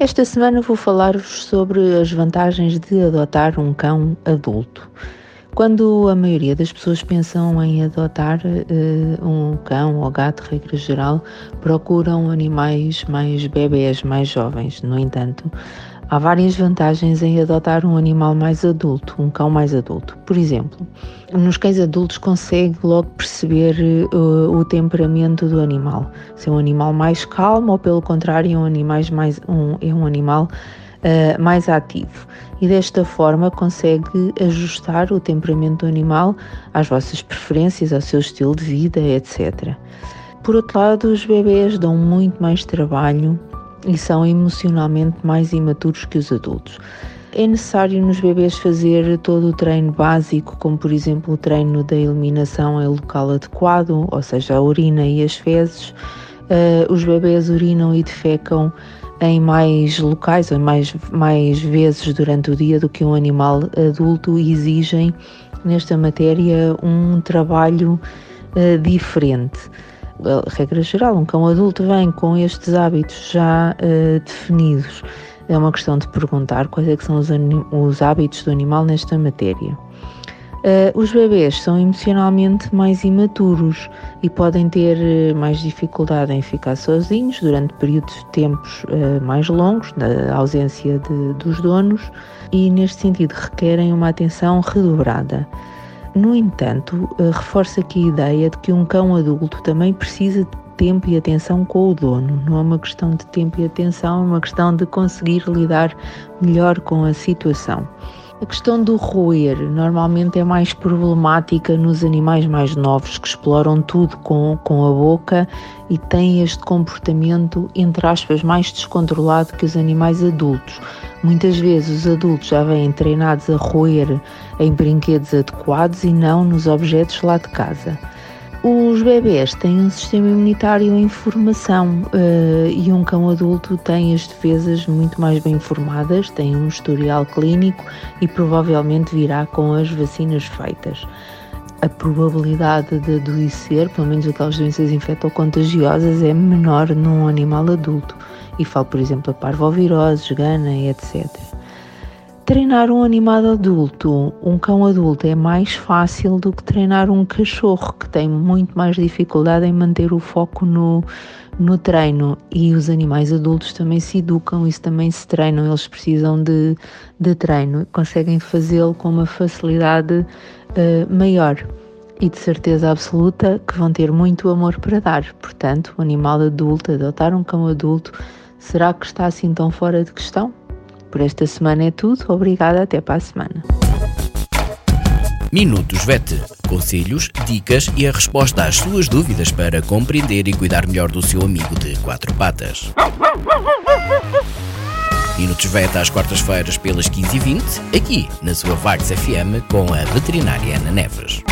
Esta semana vou falar-vos sobre as vantagens de adotar um cão adulto. Quando a maioria das pessoas pensam em adotar uh, um cão ou gato, regra geral, procuram animais mais bebés, mais jovens. No entanto, há várias vantagens em adotar um animal mais adulto, um cão mais adulto. Por exemplo, nos cães adultos consegue logo perceber uh, o temperamento do animal. Se é um animal mais calmo ou, pelo contrário, é um, mais, um, é um animal uh, mais ativo e desta forma consegue ajustar o temperamento do animal às vossas preferências, ao seu estilo de vida, etc. Por outro lado, os bebês dão muito mais trabalho e são emocionalmente mais imaturos que os adultos. É necessário nos bebês fazer todo o treino básico, como por exemplo o treino da eliminação em local adequado, ou seja, a urina e as fezes. Uh, os bebês urinam e defecam em mais locais ou mais, mais vezes durante o dia do que um animal adulto e exigem nesta matéria um trabalho uh, diferente. Regra geral, um cão adulto vem com estes hábitos já uh, definidos. É uma questão de perguntar quais é são os, os hábitos do animal nesta matéria. Uh, os bebês são emocionalmente mais imaturos e podem ter uh, mais dificuldade em ficar sozinhos durante períodos de tempos uh, mais longos, na ausência de, dos donos, e neste sentido requerem uma atenção redobrada. No entanto, reforça aqui a ideia de que um cão adulto também precisa de tempo e atenção com o dono. Não é uma questão de tempo e atenção, é uma questão de conseguir lidar melhor com a situação. A questão do roer normalmente é mais problemática nos animais mais novos que exploram tudo com, com a boca e têm este comportamento, entre aspas, mais descontrolado que os animais adultos. Muitas vezes os adultos já vêm treinados a roer em brinquedos adequados e não nos objetos lá de casa. Os bebés têm um sistema imunitário em formação uh, e um cão adulto tem as defesas muito mais bem formadas, tem um historial clínico e provavelmente virá com as vacinas feitas. A probabilidade de adoecer, pelo menos aquelas doenças infectocontagiosas, é menor num animal adulto. E falo, por exemplo, a parvovirose, gana, etc. Treinar um animal adulto, um cão adulto, é mais fácil do que treinar um cachorro, que tem muito mais dificuldade em manter o foco no, no treino. E os animais adultos também se educam, isso também se treinam, eles precisam de, de treino, conseguem fazê-lo com uma facilidade uh, maior. E de certeza absoluta que vão ter muito amor para dar. Portanto, o animal adulto, adotar um cão adulto, será que está assim tão fora de questão? Por esta semana é tudo. Obrigada, até para a semana. Minutos VET. Conselhos, dicas e a resposta às suas dúvidas para compreender e cuidar melhor do seu amigo de quatro patas. Minutos VET às quartas-feiras pelas 15h20, aqui na sua Vagos FM com a veterinária Ana Neves.